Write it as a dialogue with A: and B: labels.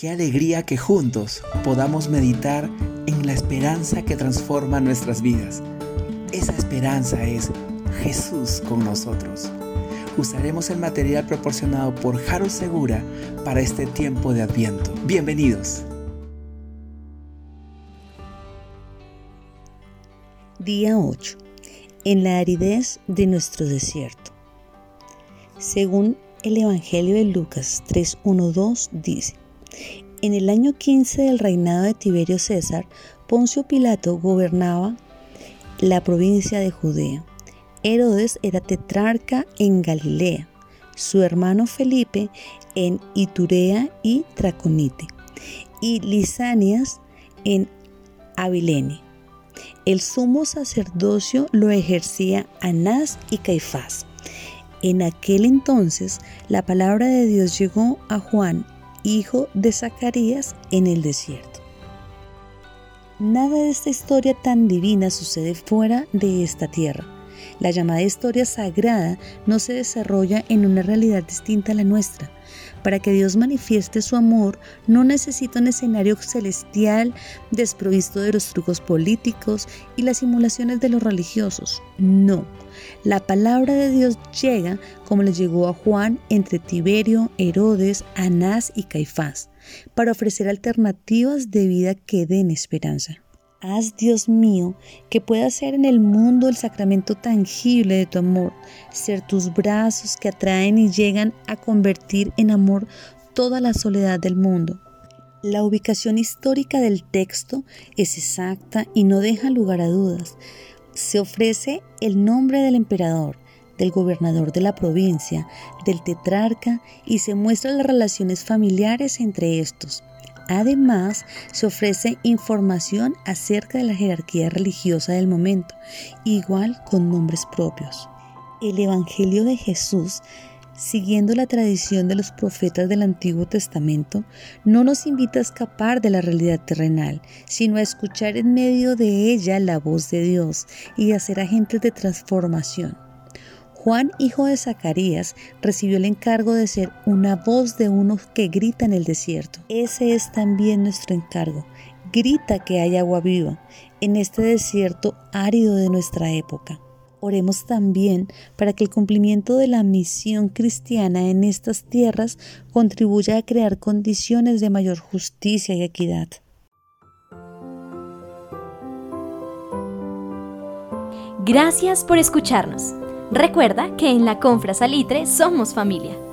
A: Qué alegría que juntos podamos meditar en la esperanza que transforma nuestras vidas. Esa esperanza es Jesús con nosotros. Usaremos el material proporcionado por Jaro Segura para este tiempo de Adviento. Bienvenidos.
B: Día 8. En la aridez de nuestro desierto. Según el Evangelio de Lucas 3.1.2 dice, En el año 15 del reinado de Tiberio César, Poncio Pilato gobernaba la provincia de Judea. Herodes era tetrarca en Galilea, su hermano Felipe en Iturea y Traconite, y Lisanias en Abilene. El sumo sacerdocio lo ejercía Anás y Caifás. En aquel entonces la palabra de Dios llegó a Juan, hijo de Zacarías, en el desierto. Nada de esta historia tan divina sucede fuera de esta tierra. La llamada historia sagrada no se desarrolla en una realidad distinta a la nuestra. Para que Dios manifieste su amor, no necesita un escenario celestial desprovisto de los trucos políticos y las simulaciones de los religiosos. No. La palabra de Dios llega como le llegó a Juan entre Tiberio, Herodes, Anás y Caifás, para ofrecer alternativas de vida que den esperanza. Haz, Dios mío, que pueda ser en el mundo el sacramento tangible de tu amor, ser tus brazos que atraen y llegan a convertir en amor toda la soledad del mundo. La ubicación histórica del texto es exacta y no deja lugar a dudas. Se ofrece el nombre del emperador, del gobernador de la provincia, del tetrarca y se muestran las relaciones familiares entre estos. Además, se ofrece información acerca de la jerarquía religiosa del momento, igual con nombres propios. El Evangelio de Jesús, siguiendo la tradición de los profetas del Antiguo Testamento, no nos invita a escapar de la realidad terrenal, sino a escuchar en medio de ella la voz de Dios y a ser agentes de transformación. Juan, hijo de Zacarías, recibió el encargo de ser una voz de uno que grita en el desierto. Ese es también nuestro encargo. Grita que hay agua viva en este desierto árido de nuestra época. Oremos también para que el cumplimiento de la misión cristiana en estas tierras contribuya a crear condiciones de mayor justicia y equidad.
C: Gracias por escucharnos. Recuerda que en la Confra Salitre somos familia.